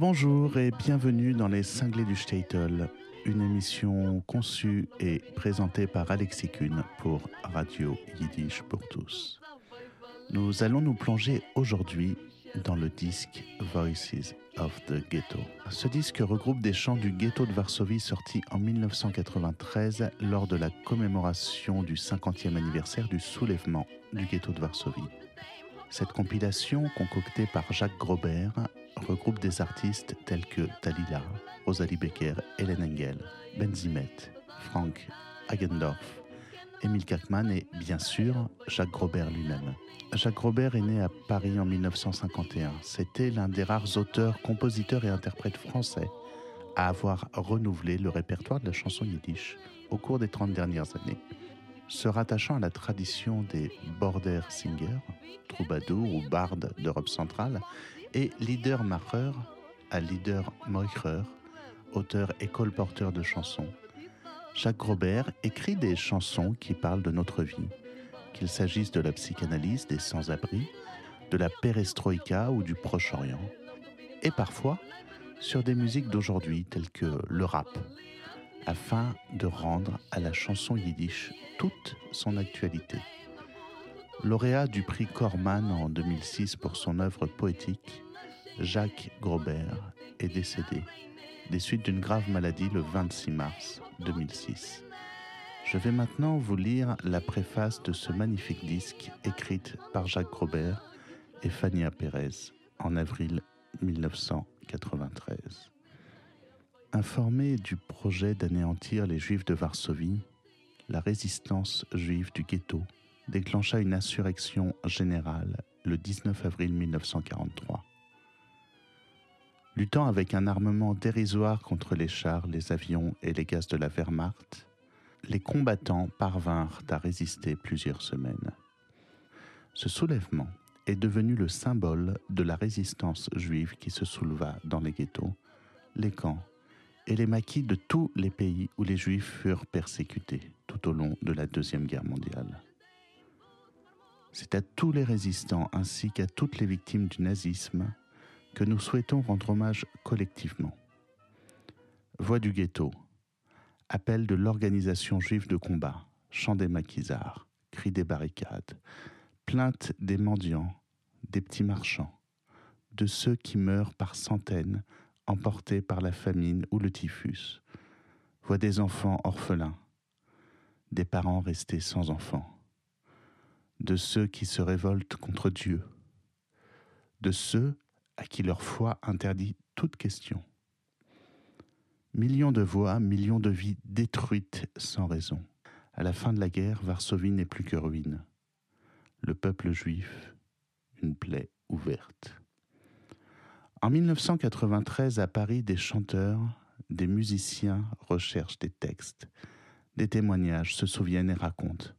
Bonjour et bienvenue dans les Cinglés du Statel, une émission conçue et présentée par Alexis Kuhn pour Radio Yiddish pour tous. Nous allons nous plonger aujourd'hui dans le disque Voices of the Ghetto. Ce disque regroupe des chants du ghetto de Varsovie sortis en 1993 lors de la commémoration du 50e anniversaire du soulèvement du ghetto de Varsovie. Cette compilation, concoctée par Jacques Grobert, regroupe des artistes tels que Talila, Rosalie Becker, Hélène Engel, Benzimet, Frank Hagendorf, Émile Kakman et, bien sûr, Jacques Grobert lui-même. Jacques Grobert est né à Paris en 1951. C'était l'un des rares auteurs, compositeurs et interprètes français à avoir renouvelé le répertoire de la chanson yiddish au cours des 30 dernières années se rattachant à la tradition des border singers, troubadours ou bardes d'Europe centrale, et leader macher à leader moicher, auteur et colporteur de chansons. Jacques Grobert écrit des chansons qui parlent de notre vie, qu'il s'agisse de la psychanalyse des sans-abri, de la perestroïka ou du Proche-Orient, et parfois sur des musiques d'aujourd'hui telles que le rap, afin de rendre à la chanson yiddish toute son actualité. Lauréat du prix Corman en 2006 pour son œuvre poétique, Jacques Grobert est décédé des suites d'une grave maladie le 26 mars 2006. Je vais maintenant vous lire la préface de ce magnifique disque écrite par Jacques Grobert et Fania Pérez en avril 1993. Informé du projet d'anéantir les Juifs de Varsovie, la résistance juive du ghetto déclencha une insurrection générale le 19 avril 1943. Luttant avec un armement dérisoire contre les chars, les avions et les gaz de la Wehrmacht, les combattants parvinrent à résister plusieurs semaines. Ce soulèvement est devenu le symbole de la résistance juive qui se souleva dans les ghettos, les camps et les maquis de tous les pays où les Juifs furent persécutés tout au long de la Deuxième Guerre mondiale. C'est à tous les résistants ainsi qu'à toutes les victimes du nazisme que nous souhaitons rendre hommage collectivement. Voix du ghetto, appel de l'organisation juive de combat, chant des maquisards, cris des barricades, plainte des mendiants, des petits marchands, de ceux qui meurent par centaines emportés par la famine ou le typhus, voit des enfants orphelins, des parents restés sans enfants, de ceux qui se révoltent contre Dieu, de ceux à qui leur foi interdit toute question. Millions de voix, millions de vies détruites sans raison. À la fin de la guerre, Varsovie n'est plus que ruine. Le peuple juif, une plaie ouverte. En 1993, à Paris, des chanteurs, des musiciens recherchent des textes, des témoignages, se souviennent et racontent.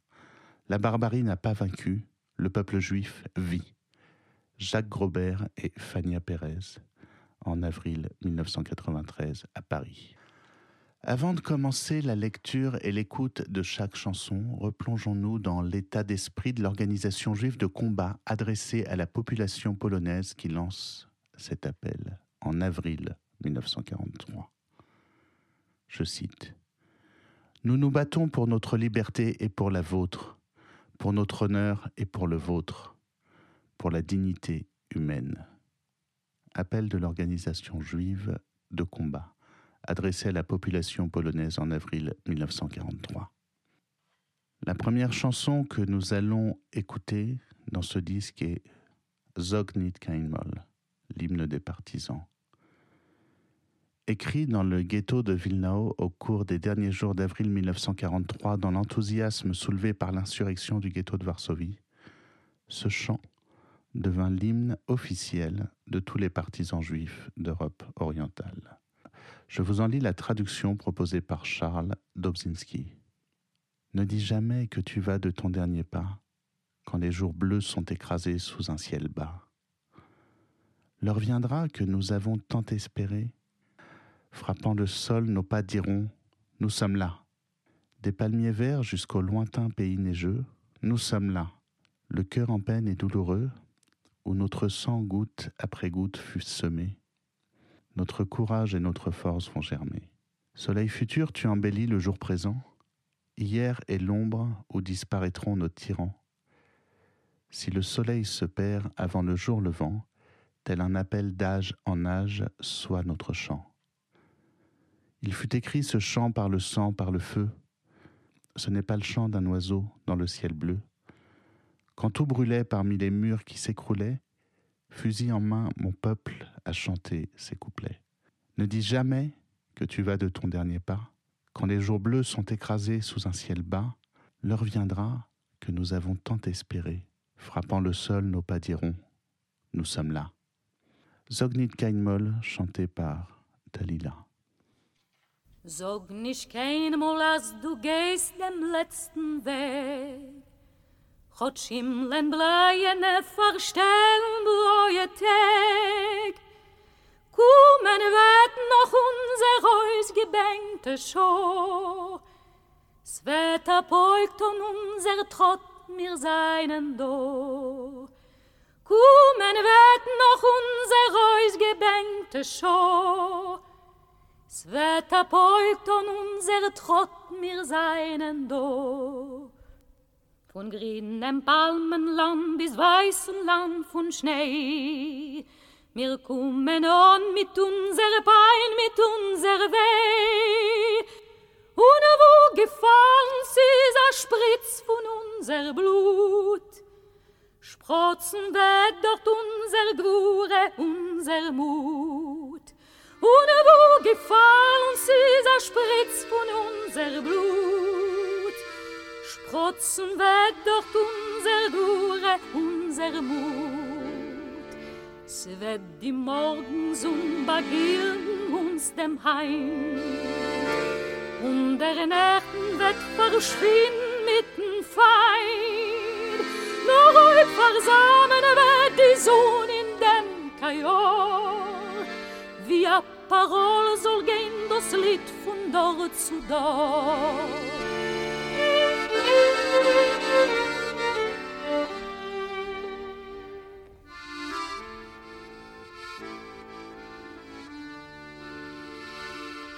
La barbarie n'a pas vaincu, le peuple juif vit. Jacques Grobert et Fania Pérez, en avril 1993, à Paris. Avant de commencer la lecture et l'écoute de chaque chanson, replongeons-nous dans l'état d'esprit de l'organisation juive de combat adressée à la population polonaise qui lance cet appel en avril 1943. Je cite Nous nous battons pour notre liberté et pour la vôtre, pour notre honneur et pour le vôtre, pour la dignité humaine. Appel de l'organisation juive de combat, adressé à la population polonaise en avril 1943. La première chanson que nous allons écouter dans ce disque est Zog nit kein Moll l'hymne des partisans. Écrit dans le ghetto de Vilnao au cours des derniers jours d'avril 1943 dans l'enthousiasme soulevé par l'insurrection du ghetto de Varsovie, ce chant devint l'hymne officiel de tous les partisans juifs d'Europe orientale. Je vous en lis la traduction proposée par Charles Dobzinski. Ne dis jamais que tu vas de ton dernier pas quand les jours bleus sont écrasés sous un ciel bas leur viendra que nous avons tant espéré. Frappant le sol, nos pas diront Nous sommes là. Des palmiers verts jusqu'au lointain pays neigeux, nous sommes là. Le cœur en peine et douloureux, où notre sang goutte après goutte fut semé. notre courage et notre force vont germer. Soleil futur, tu embellis le jour présent. Hier est l'ombre où disparaîtront nos tyrans. Si le soleil se perd avant le jour levant, tel un appel d'âge en âge soit notre chant. Il fut écrit ce chant par le sang, par le feu. Ce n'est pas le chant d'un oiseau dans le ciel bleu. Quand tout brûlait parmi les murs qui s'écroulaient, fusil en main, mon peuple a chanté ses couplets. Ne dis jamais que tu vas de ton dernier pas. Quand les jours bleus sont écrasés sous un ciel bas, l'heure viendra que nous avons tant espéré. Frappant le sol, nos pas diront Nous sommes là. Zognit Kainmol, chanté par Dalila. Sag nicht keinmal, als du gehst dem letzten Weg. Gott schimmeln bleiene verstellen bleue Tag. Kommen wird noch unser Haus gebänkte Schau. Es wird erbeugt und unser Trott mir seinen Do. Kommen wird noch unser Haus gebänkte Schau. Wird erbeugt und unser Trott mir seinen Do. Von grünem Palmenland bis weißem Land von Schnee. Wir kommen an mit unser Bein, mit unser Weh. Und wo gefallen sie, a Spritz von unser Blut. Sprotzen wird dort unser Gure, unser Mut. Und wo gefallen sie, a Spritz von unser Blut. Sprotzen wird dort unser Gure, unser Mut. Es wird die Morgensum bagirren uns dem Heim. Und der Nächten wird verschwinden mit dem Feind. Nur heute versammeln wird die Sonne in dem Kajor. A Parole soll gehen das Lied von dort zu dort.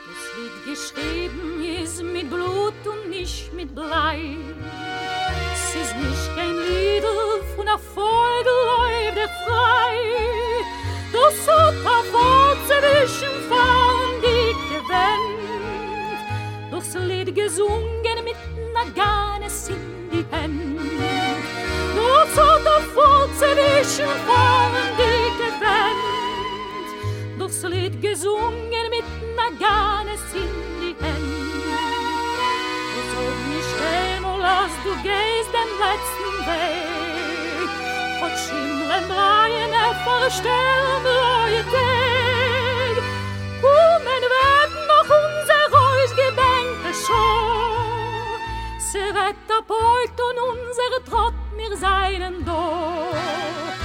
Das Lied geschrieben ist mit Blut und nicht mit Blei. Es ist nicht kein Lied von der gesungen mit einer Gane in die Hände. Nur so der Fotze wischen vor die Weg gebrennt, durchs Lied gesungen mit einer Gane in die Hände. Du sollst nicht gehen, und lass du gehst den letzten Weg, von Schimmeln, Reihen, Erfahrer, Sterben, Reue, Tee. Wetter beut und unser Trott mir seinen Tod.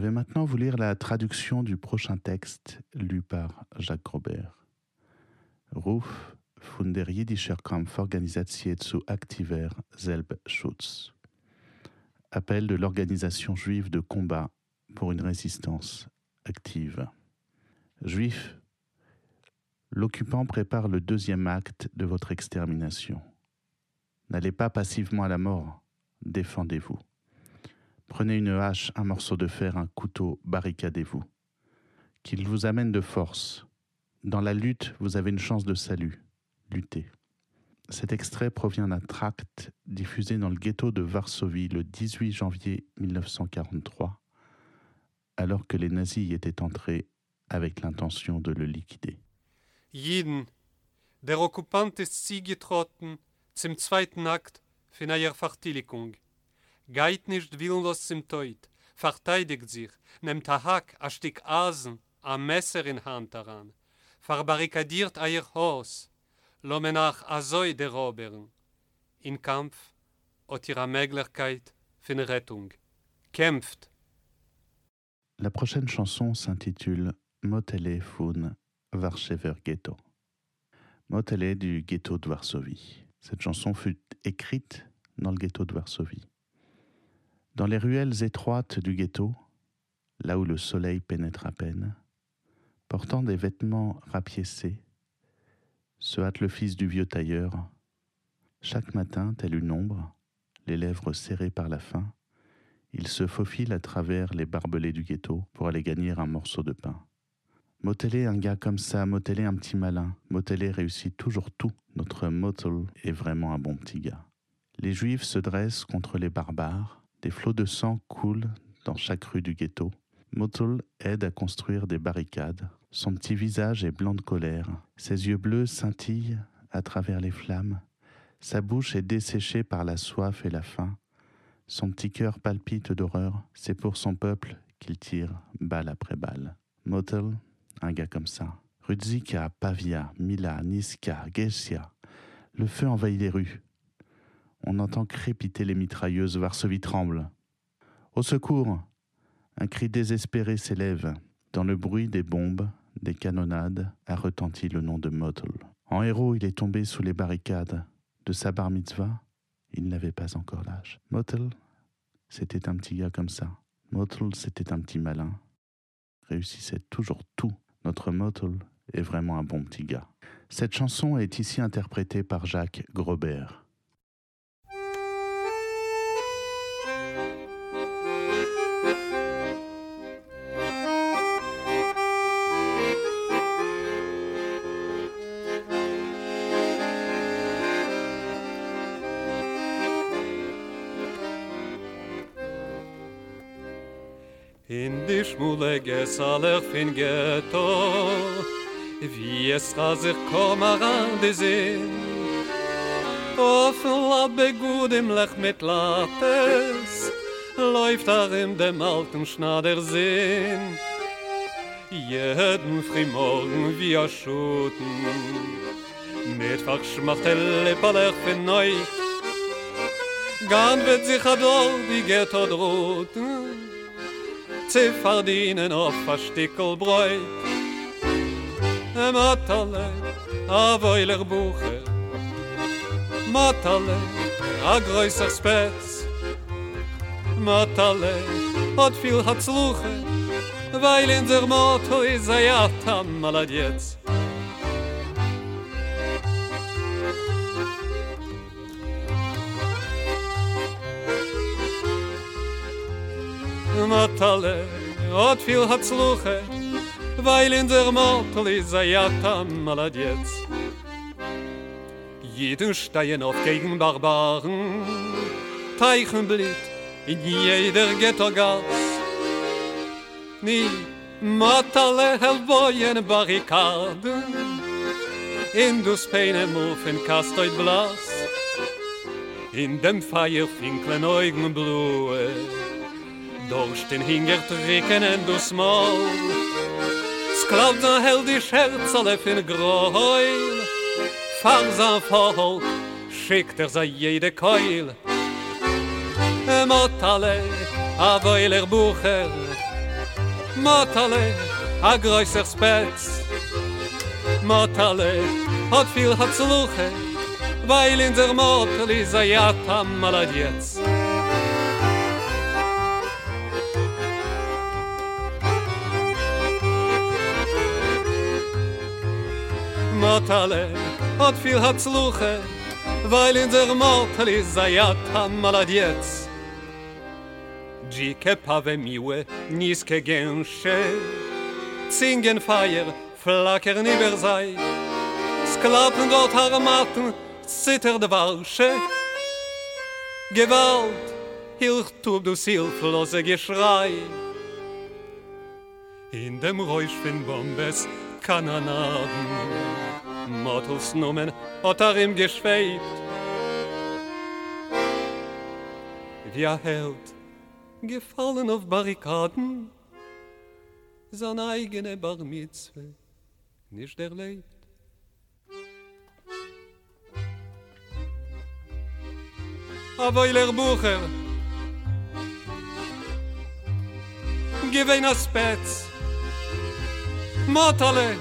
Vais maintenant vous lire la traduction du prochain texte lu par Jacques Robert. Ruf von der Jiddischer Kampforganisatie zu aktiver Selbstschutz. Appel de l'organisation juive de combat pour une résistance active. Juifs, l'occupant prépare le deuxième acte de votre extermination. N'allez pas passivement à la mort, défendez-vous. Prenez une hache, un morceau de fer, un couteau, barricadez-vous. Qu'il vous amène de force. Dans la lutte, vous avez une chance de salut. Luttez. Cet extrait provient d'un tract diffusé dans le ghetto de Varsovie le 18 janvier 1943, alors que les nazis y étaient entrés avec l'intention de le liquider. Geht nicht willenlos zum Tod, verteidigt sich, nimmt a Hack, a Stück Asen, a Messer in Hand daran, verbarrikadiert euer Haus, lomenach azoi der Roberen. In Kampf hat ihre Möglichkeit für eine Rettung. Kämpft. La prochaine chanson s'intitule Motele fun Varshever Ghetto. Motele du ghetto de Varsovie. Cette chanson fut écrite dans le ghetto de Varsovie. Dans les ruelles étroites du ghetto, là où le soleil pénètre à peine, portant des vêtements rapiécés, se hâte le fils du vieux tailleur. Chaque matin, tel une ombre, les lèvres serrées par la faim, il se faufile à travers les barbelés du ghetto pour aller gagner un morceau de pain. Motelé un gars comme ça, Motelé un petit malin, Motelé réussit toujours tout. Notre Motel est vraiment un bon petit gars. Les juifs se dressent contre les barbares, des flots de sang coulent dans chaque rue du ghetto. Motul aide à construire des barricades. Son petit visage est blanc de colère. Ses yeux bleus scintillent à travers les flammes. Sa bouche est desséchée par la soif et la faim. Son petit cœur palpite d'horreur. C'est pour son peuple qu'il tire balle après balle. Motel, un gars comme ça. Rudzika, Pavia, Mila, Niska, Gessia. Le feu envahit les rues. On entend crépiter les mitrailleuses. Varsovie tremble. Au secours un cri désespéré s'élève. Dans le bruit des bombes, des canonnades, a retenti le nom de Motel. En héros, il est tombé sous les barricades. De sa bar mitzvah, il n'avait pas encore l'âge. Motel, c'était un petit gars comme ça. Motel, c'était un petit malin. Réussissait toujours tout. Notre Motel est vraiment un bon petit gars. Cette chanson est ici interprétée par Jacques Grobert. mule gesalach fin geto wie es ga sich komm de zin auf la be gut im lech mit lates läuft da in dem alten schnader sin jeden frimorgen wie a schuten mit fach schmachtelle palach fin neu Gan wird sich ador, die geht odrot, zu verdienen auf ein Stückel Bräut. Matale, a weiler Buche, Matale, a größer Spätz, Matale, hat viel hat Sluche, weil in der Motto is a jatam malad jetzt. Matale, hat viel hat sluche, weil in der Motel is a jatam malad jetzt. Jeden Stein auf gegen Barbaren, Teichen blit in jeder Ghetto-Gas. Ni Matale helboyen barrikaden, in du Speine mufen kastoid blas, in dem Feier finklen Augen blue, durch den Hinger tricken en du smol. Sklav da held die Scherz alle fin groil, Farsa Volk schickt er sei jede Keul. Motale, a weiler Bucher, Motale, a größer Spätz, Motale, hat viel hat zu luche, weil in der Motel is a jatam malad jetzt. Motale, hat viel hat zu luche, weil in der Motel is a jatam malad jetzt. Dzike pave miłe, niskie gęsze, Zingen feier, flackern über sei, Sklappen dort Armaten, zittert Warsche. Gewalt, hilch tub du hilflose Geschrei. In dem Räusch von Bombes, Kananaden, Motels Numen, hat er ihm geschwebt. Wie er hält, gefallen auf Barrikaden, sein eigene Bar Mitzwe nicht erlebt. aber ihr Bucher. Gewein a Spetz. Motale,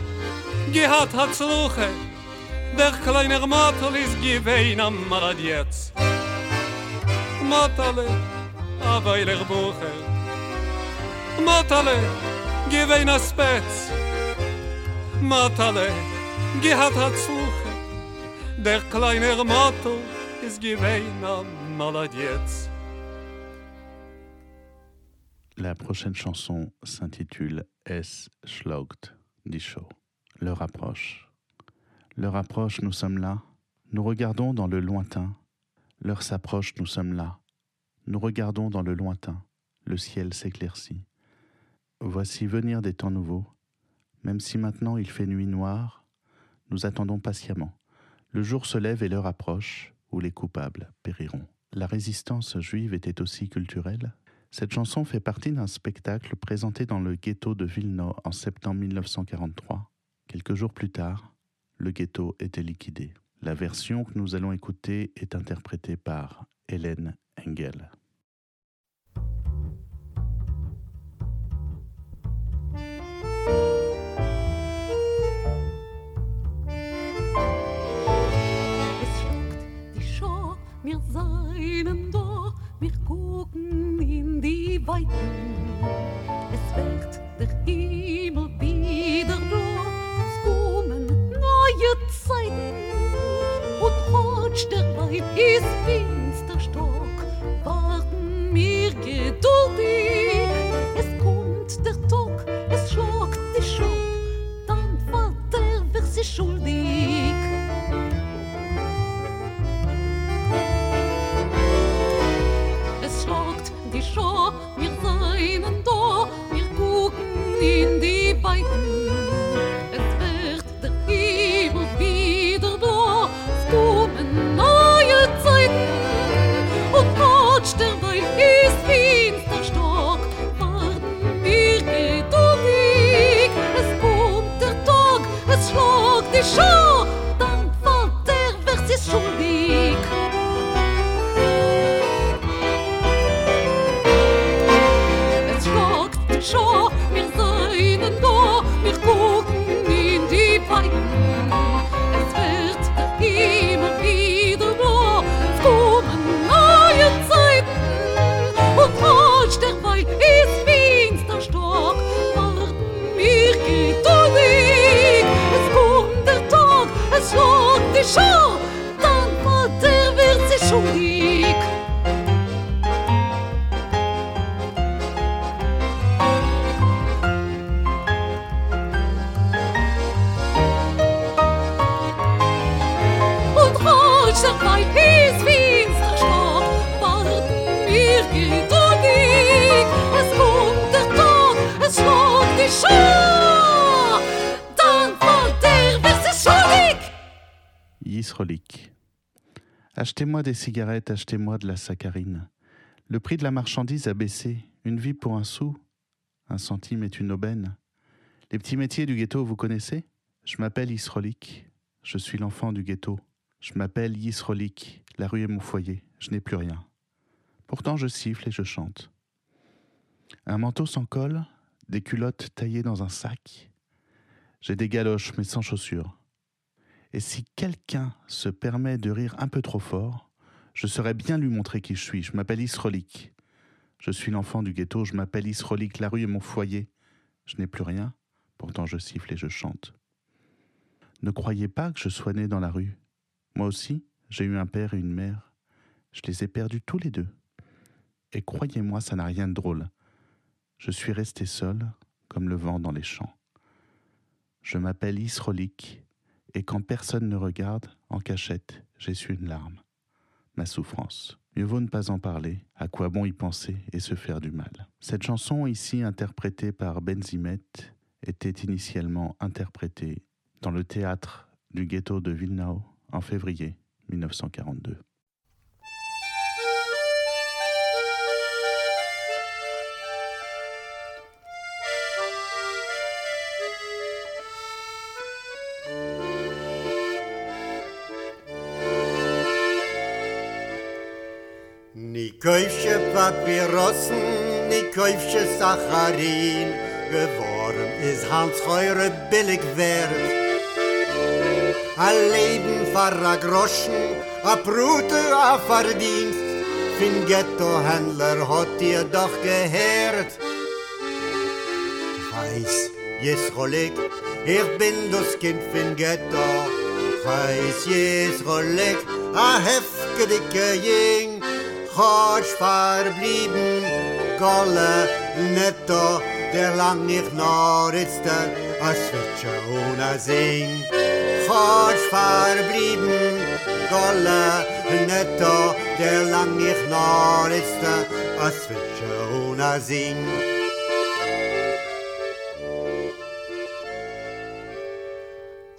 gehat hat Sluche. Der kleine Motel is gewein am Maradietz. Motale, aber ihr Bucher. Motale, gewein a Spetz. Motale, gehat hat Sluche. Der kleine Motel is gewein am Maradietz. La prochaine chanson s'intitule S. Schlogt, dit Show. Le rapproche. Le rapproche, nous sommes là. Nous regardons dans le lointain. L'heure s'approche, nous sommes là. Nous regardons dans le lointain. Le ciel s'éclaircit. Voici venir des temps nouveaux. Même si maintenant il fait nuit noire, nous attendons patiemment. Le jour se lève et l'heure approche où les coupables périront. La résistance juive était aussi culturelle cette chanson fait partie d'un spectacle présenté dans le ghetto de Vilno en septembre 1943. Quelques jours plus tard, le ghetto était liquidé. La version que nous allons écouter est interprétée par Hélène Engel. Sternlein ist finsterstock, warten mir geduldig. Es kommt der Tag, es schlagt die Schock, dann Vater wird sie schuldig. Es schlagt die Schock, wir seien da, wir gucken in die beiden Achetez-moi des cigarettes, achetez-moi de la saccharine. Le prix de la marchandise a baissé. Une vie pour un sou. Un centime est une aubaine. Les petits métiers du ghetto, vous connaissez? Je m'appelle Yisrolik. Je suis l'enfant du ghetto. Je m'appelle Yisrolik. La rue est mon foyer. Je n'ai plus rien. Pourtant, je siffle et je chante. Un manteau sans col, des culottes taillées dans un sac. J'ai des galoches, mais sans chaussures. Et si quelqu'un se permet de rire un peu trop fort, je saurais bien lui montrer qui je suis. Je m'appelle Isrolik. Je suis l'enfant du ghetto, je m'appelle Isrolik. La rue est mon foyer. Je n'ai plus rien, pourtant je siffle et je chante. Ne croyez pas que je sois né dans la rue. Moi aussi, j'ai eu un père et une mère. Je les ai perdus tous les deux. Et croyez-moi, ça n'a rien de drôle. Je suis resté seul, comme le vent dans les champs. Je m'appelle Isrolik, et quand personne ne regarde, en cachette, j'essuie une larme. Souffrance. Mieux vaut ne pas en parler, à quoi bon y penser et se faire du mal. Cette chanson, ici interprétée par Benzimet, était initialement interprétée dans le théâtre du ghetto de Wilnau en février 1942. Kaufsche Papierossen, ich kaufsche Sacharin, geworden ist Hans Heure billig wert. A Leben für a Groschen, a Brute, a Verdienst, fin Ghetto-Händler hat ihr doch gehört. Heiß, jes Rolig, ich bin das Kind fin Ghetto. Heiß, jes Rolig, a hefke dicke Jing, Hosch verblieben, Golle, netto, der lang nicht noch ist, a Switcher ohne Sing. Hosch verblieben, Golle, netto, der lang nicht noch ist, a Switcher ohne Sing.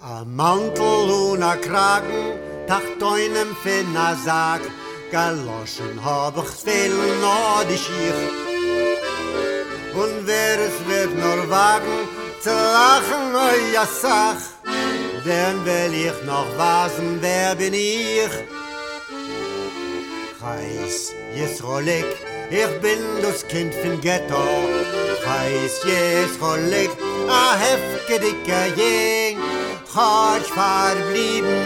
A Mantel und a Kragen, tacht einem Finna Sack, Galoschen hab ich viel noch die Schiech. Und wer es wird nur wagen, zu lachen, oi ja sach, denn will ich noch wasen, wer bin ich? Heiß, jes Rolik, ich bin das Kind von Ghetto. Heiß, jes Rolik, a hefke dicke Jing, Hart verblieben,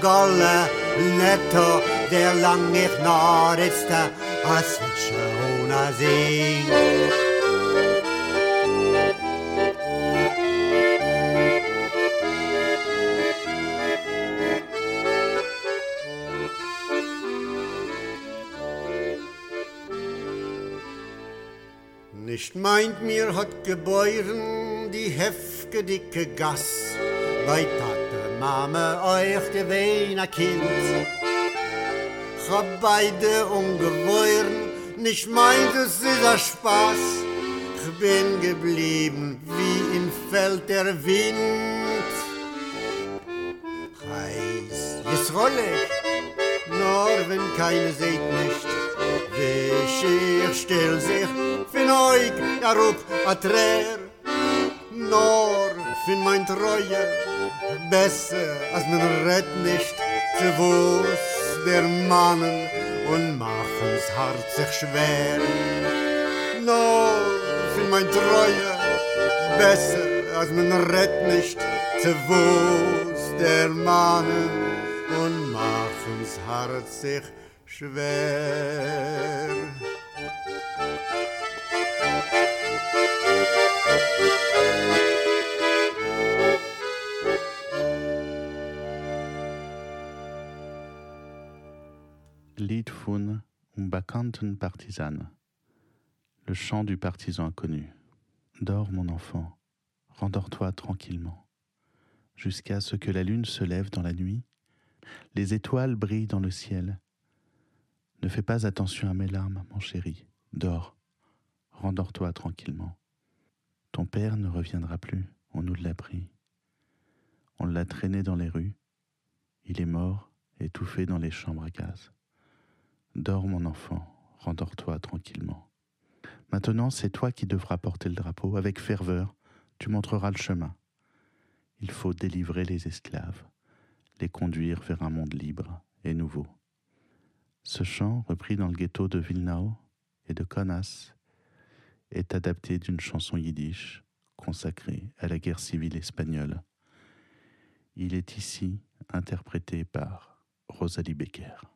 Golle, netto, der lang ich noch ist, a switche ohne Sing. Nicht meint mir hat geboren die hefke dicke Gass, bei Tate, Mame, euch gewähn a Kind. Ich hab beide ungeboren, nicht meint es ist a Spaß. Ich bin geblieben wie im Feld der Wind. Heiß, jetzt rolle ich, nur wenn keine seht nicht. Wisch ich still sich, fin euch, ja rup, a Träer. Nur fin mein Treue, besser als man rett nicht, zu wuss der Mannen und machen's hart sich schwer. Nur fin mein Treue, besser als man rett nicht, zu wuss der Mannen und machen's hart sich schwer. Le chant du partisan inconnu. Dors, mon enfant, rendors-toi tranquillement, jusqu'à ce que la lune se lève dans la nuit, les étoiles brillent dans le ciel. Ne fais pas attention à mes larmes, mon chéri. Dors, rendors-toi tranquillement. Ton père ne reviendra plus, on nous l'a pris. On l'a traîné dans les rues. Il est mort, étouffé dans les chambres à gaz. Dors, mon enfant, rendors-toi tranquillement. Maintenant, c'est toi qui devras porter le drapeau. Avec ferveur, tu montreras le chemin. Il faut délivrer les esclaves, les conduire vers un monde libre et nouveau. Ce chant, repris dans le ghetto de Vilnao et de Kaunas, est adapté d'une chanson yiddish consacrée à la guerre civile espagnole. Il est ici interprété par Rosalie Becker.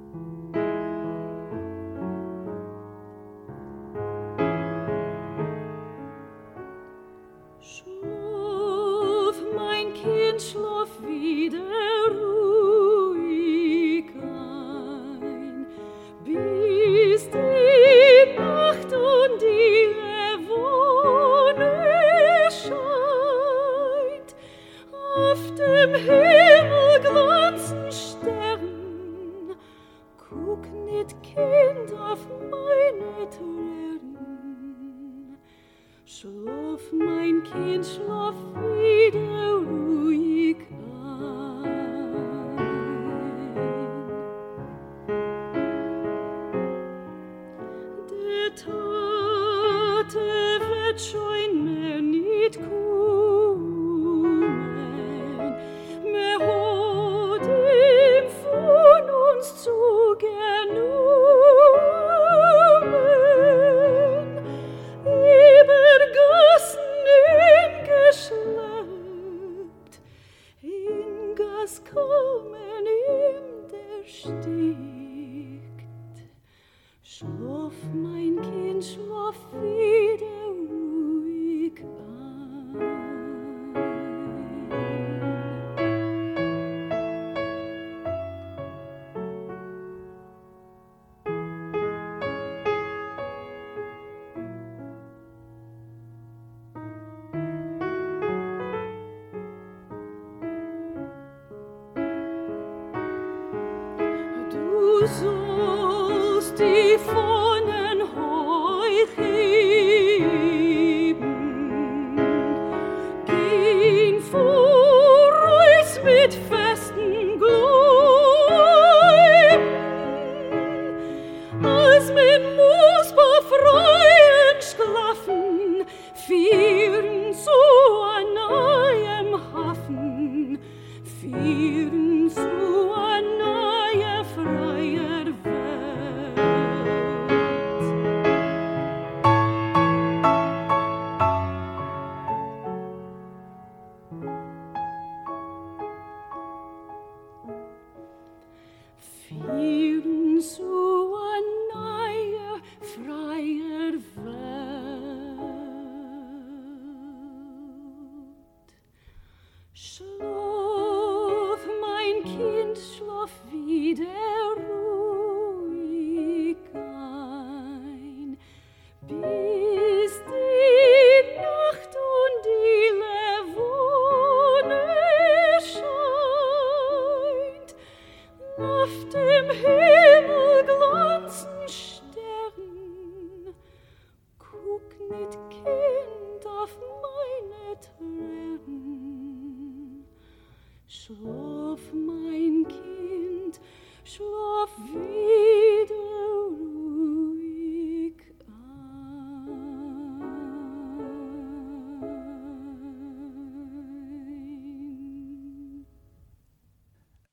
Jesus, die Vor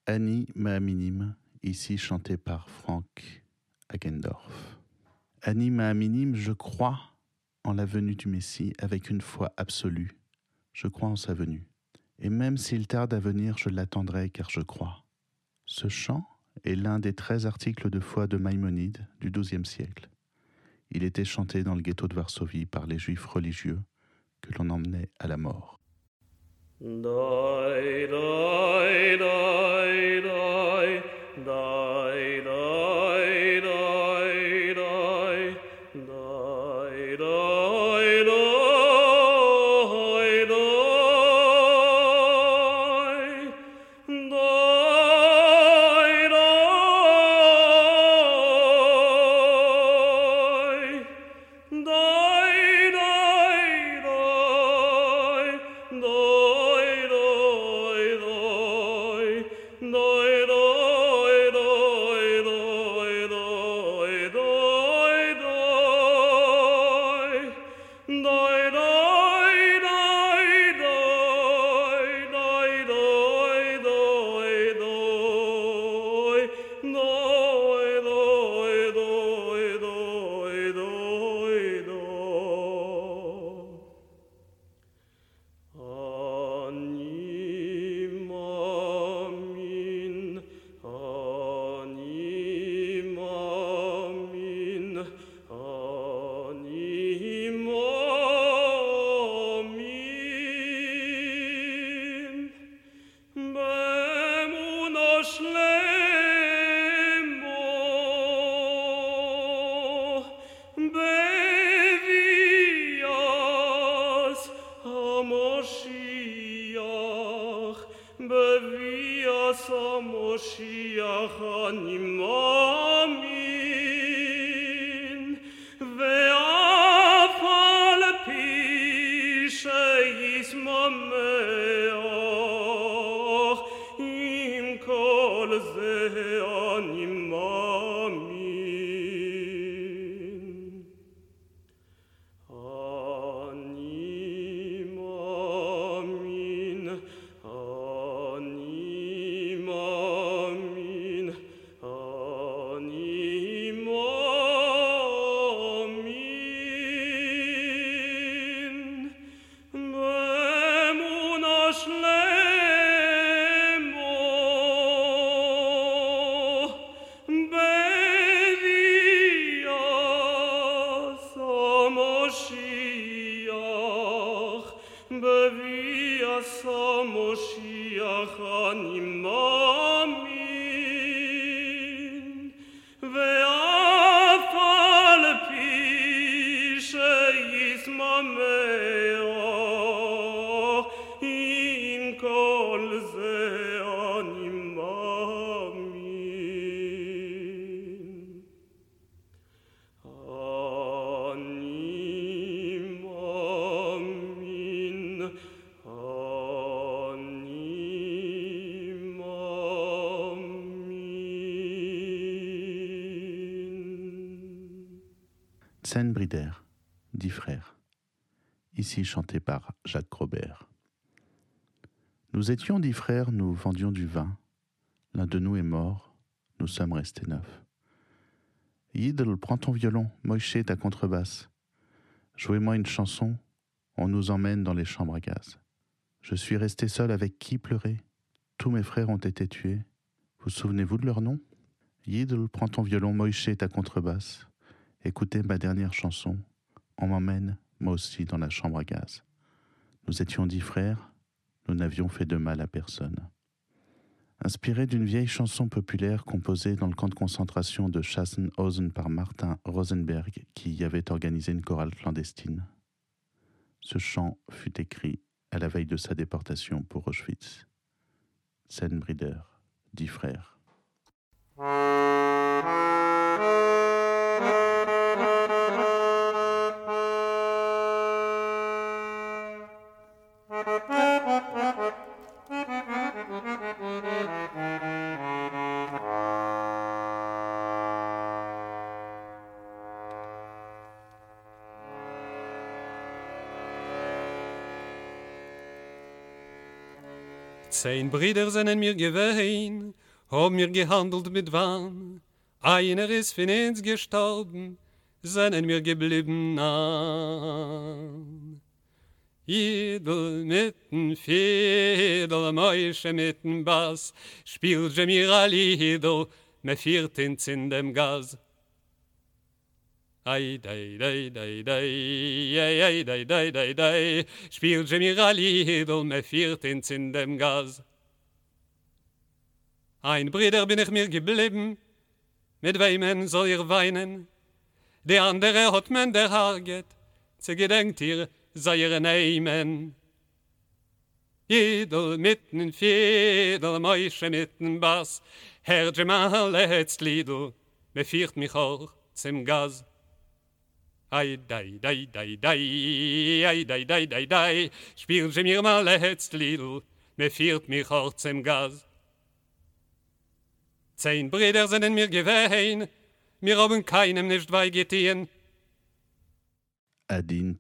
Annie ma minime, ici chantée par Frank Hagendorf. Annie ma minime, je crois en la venue du Messie avec une foi absolue. Je crois en sa venue et même s'il tarde à venir, je l'attendrai car je crois. Ce chant est l'un des treize articles de foi de Maïmonide du XIIe siècle. Il était chanté dans le ghetto de Varsovie par les juifs religieux que l'on emmenait à la mort. Dix frères. Ici chanté par Jacques Robert. Nous étions dix frères, nous vendions du vin. L'un de nous est mort, nous sommes restés neuf. Yidl, prends ton violon, Moïse ta contrebasse. Jouez-moi une chanson, on nous emmène dans les chambres à gaz. Je suis resté seul avec qui pleurer? Tous mes frères ont été tués. Vous souvenez-vous de leur nom? Yidl, prends ton violon, Moïse ta contrebasse. Écoutez ma dernière chanson. On m'emmène, moi aussi, dans la chambre à gaz. Nous étions dix frères, nous n'avions fait de mal à personne. Inspiré d'une vieille chanson populaire composée dans le camp de concentration de Schassenhausen par Martin Rosenberg, qui y avait organisé une chorale clandestine. Ce chant fut écrit à la veille de sa déportation pour Auschwitz. Senbrider, dix frères. Zehn Brüder sind in mir gewehen, hab mir gehandelt mit Wahn. Einer ist von uns gestorben, sind in mir geblieben nah. Jedel mit dem Fedel, Mäusche mit dem Bass, spielt je mir a Liedl, me viert in dem Gas. Ai, dai, dai, dai, dai, ai, ai, dai, dai, dai, dai, spielt je mir a Liedl, me viert ins in dem Gas. Ein Bruder bin ich mir geblieben, mit wem soll ihr weinen? Der andere hat man der Haget, zu gedenkt ihr, sei ihr nehmen. Jedel mitten Fiedel, Mäusche mitten Bass, Herr Gemal letzt Liedl, me fiert mich auch zum Gas. Brüder sind in mir gewehen, mir haben keinem nicht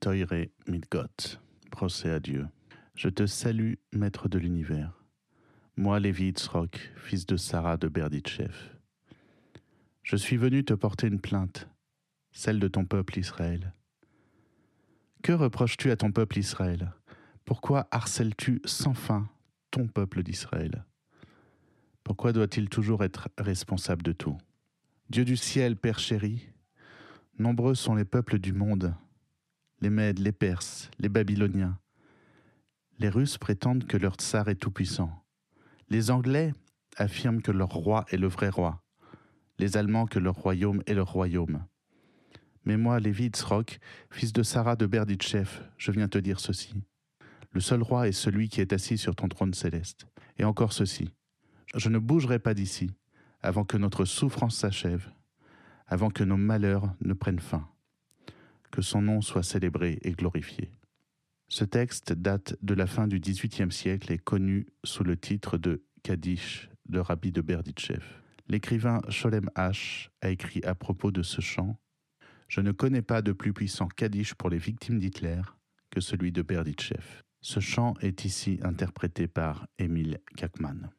Teure mit Gott. Procès à Dieu. Je te salue, maître de l'univers. Moi, Lévi Itzrock, fils de Sarah de Berditchev. Je suis venu te porter une plainte, celle de ton peuple Israël. Que reproches-tu à ton peuple Israël? Pourquoi harcèles-tu sans fin ton peuple d'Israël? Pourquoi doit-il toujours être responsable de tout? Dieu du ciel, Père chéri, nombreux sont les peuples du monde les Mèdes, les Perses, les Babyloniens. Les Russes prétendent que leur tsar est tout-puissant. Les Anglais affirment que leur roi est le vrai roi. Les Allemands que leur royaume est leur royaume. Mais moi, Lévi fils de Sarah de Berditchev, je viens te dire ceci. Le seul roi est celui qui est assis sur ton trône céleste. Et encore ceci. Je ne bougerai pas d'ici avant que notre souffrance s'achève, avant que nos malheurs ne prennent fin que son nom soit célébré et glorifié. Ce texte date de la fin du XVIIIe siècle et connu sous le titre de Kaddish de Rabbi de Berditchev. L'écrivain Sholem H. a écrit à propos de ce chant Je ne connais pas de plus puissant Kaddish pour les victimes d'Hitler que celui de Berditchev. Ce chant est ici interprété par Émile Kakman.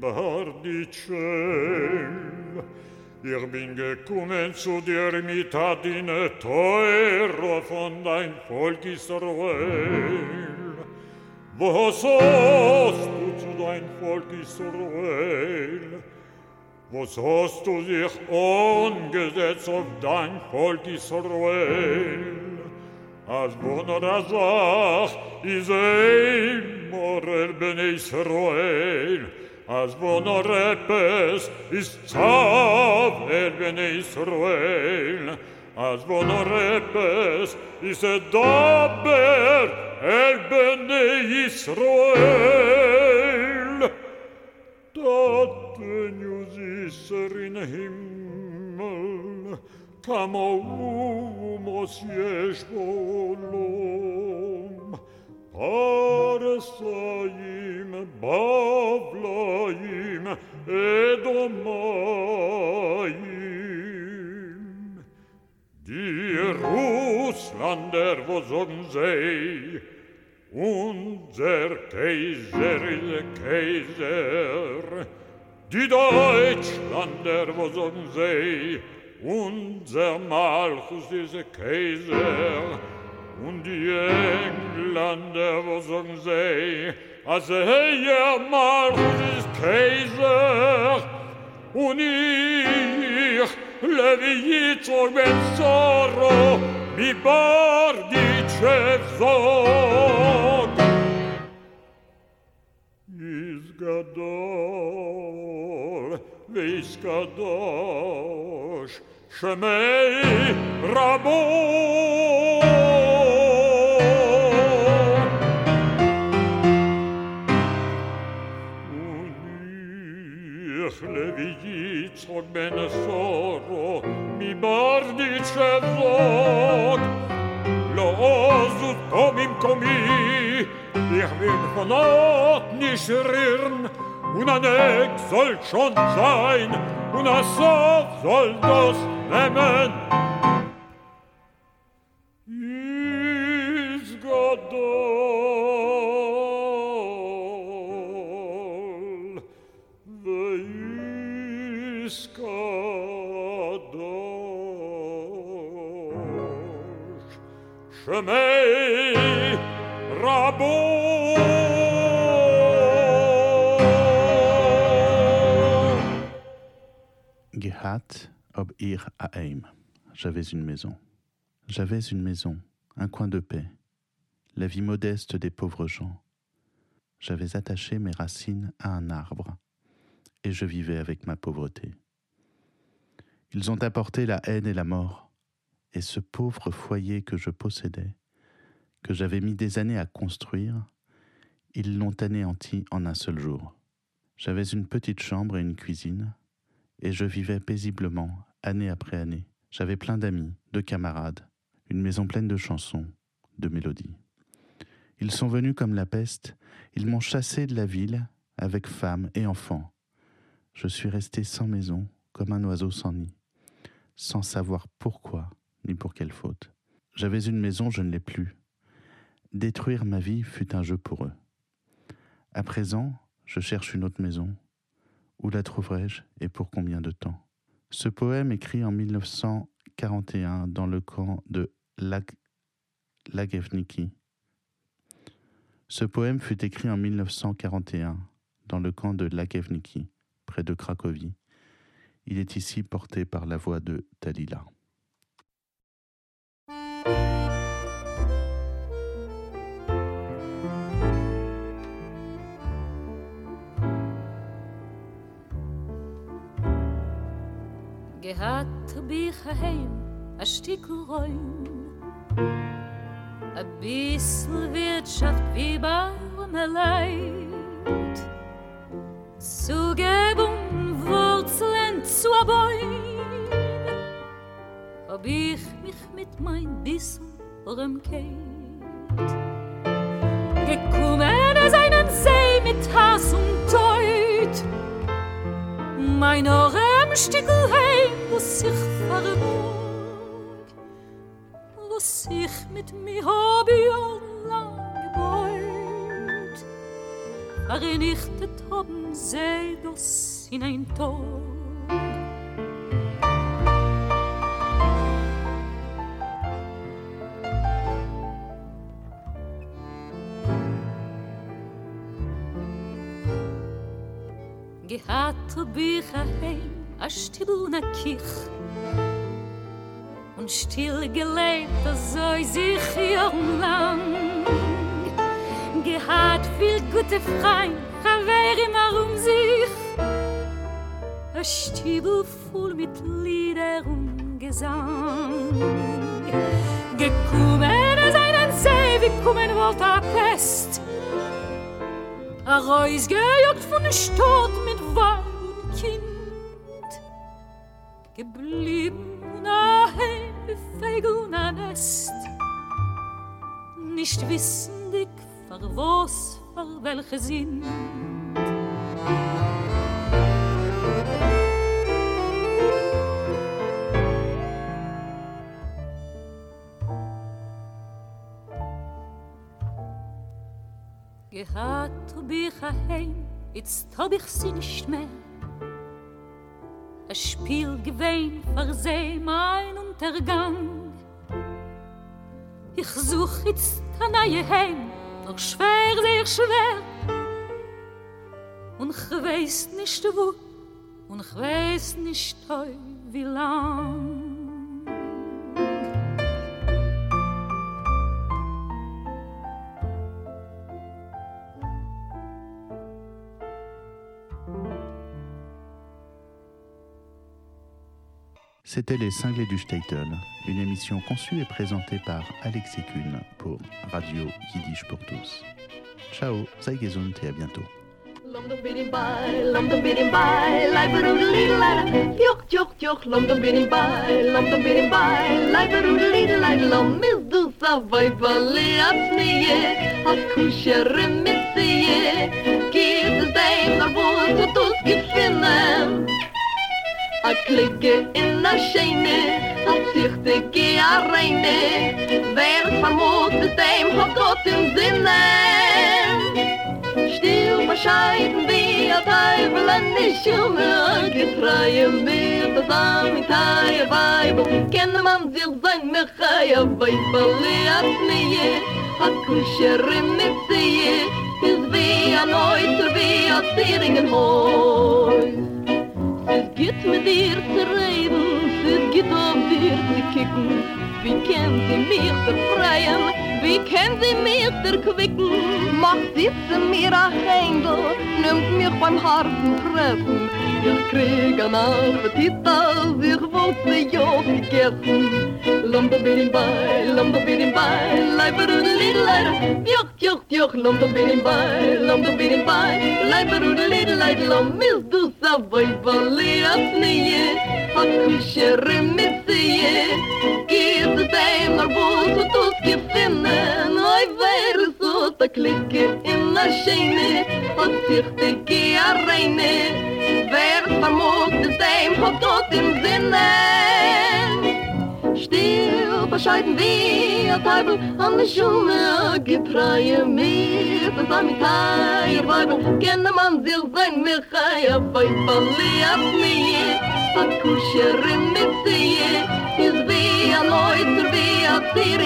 bar dicem Irminge comenzu di ermitadine toero fonda in folgis ruel Vos ostus da in folgis ruel Vos ostus ich ongesetz auf dein folgis ruel As bona razach is ein morel ben Israel as bono repes is tzav el bene Israel. As bono repes is edaber el bene Israel. Dat news is in himmel kamo umos yesh bolom Arslaim, Bavlaim, Edomaim. Die Russlander, wo sagen sie, unser Kaiser ist Kaiser. Die Deutschlander, wo sagen sie, unser Malchus ist Kaiser und die Engländer, wo sagen as als Herr Markus ist Kaiser und ich lebe jetzt vor sorro mi bar die Chefsog. Izgadol, Vizgadosh, Shemei Rabot, Od orbene soro mi bardice vlog. Ložu tomim komi ich bin vonot nicht rirn. Un an soll schon sein un a sof soll das nemen. J'avais une maison. J'avais une maison, un coin de paix, la vie modeste des pauvres gens. J'avais attaché mes racines à un arbre, et je vivais avec ma pauvreté. Ils ont apporté la haine et la mort, et ce pauvre foyer que je possédais, que j'avais mis des années à construire, ils l'ont anéanti en un seul jour. J'avais une petite chambre et une cuisine, et je vivais paisiblement, année après année. J'avais plein d'amis, de camarades, une maison pleine de chansons, de mélodies. Ils sont venus comme la peste, ils m'ont chassé de la ville, avec femmes et enfants. Je suis resté sans maison, comme un oiseau sans nid, sans savoir pourquoi ni pour quelle faute. J'avais une maison, je ne l'ai plus. Détruire ma vie fut un jeu pour eux. À présent, je cherche une autre maison. Où la trouverai-je et pour combien de temps? Ce poème écrit en 1941 dans le camp de Lag... Lagevniki. Ce poème fut écrit en 1941 dans le camp de Lagevniki, près de Cracovie. Il est ici porté par la voix de Dalila. Gehat bi heim a stickel rein a bissl wirtschaft wie baum leid zugebung wurzeln zu Bäum hab ich mich mit mein bissl orem keit gekommen aus einen See mit Hass und Teut. Mein Orem stickel was ich verwog, was ich mit mir hab jung gebeut, vernichtet haben sie das in ein Tor. Gehat bi khaheim a still na kich und still gelebt so sich jung lang gehat viel gute frein habe kehren um sich. A Stiebel voll mit Lieder und Gesang. Gekommen als einen See, wie kommen wollte a Quest. A Reus gejuckt von Stadt mit und Kind. geblieben a hend fegel na nest nicht wissen dick vor was vor welche sinn Gehat bi khaim, it's tobich sin nicht mehr. Spiel gewein, verseh mein Untergang. Ich such jetzt a neue Heim, doch schwer, sehr schwer. Und ich weiß nicht wo, und ich weiß nicht heu, wie lang. C'était Les Cinglés du Statel, une émission conçue et présentée par Alexis Kuhn pour Radio Yiddish pour tous. Ciao, sei gesund et à bientôt. A klicke in a scheine, a zichte ge a reine, wer vermut es dem hat Gott im Sinne. Still bescheiden wie a Teufel an die Schumme Getreue mir das Amitaie Weibel Kenne man sich sein Mechaie Weibel Leat nie a Kuscherin mit sie Is wie a Neuter wie a Zieringen Häus Es geht mit dir zu reden Es geht auf dir zu kicken. Wie kennt sie mich befreien? Wie kennt sie mich erquicken Macht sitze mir a Händel Nimmt mich beim harten Treffen. Ich krieg an Appetit Als ich wollte ja gegessen lumba bidim bai lumba bidim bai lai baru de lidi lai da yok yok yok lumba bidim bai lumba bidim bai lai baru de lidi lai da lo mil du sa voi vali asni ye hat mi shere mitsi ye gib de day mar bus wa tus ki finne noi so ta klikke in na shene hat sich de ki arreine Wer vermut des hat dort im Sinne bescheiden wie a Teufel an de Schumme Getreue mir, das am Itai Weibel Kenne man sich sein Michai A Weibali at nie A Kuscherin mit sie Is wie a Neuter wie a Zieringen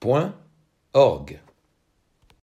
point org.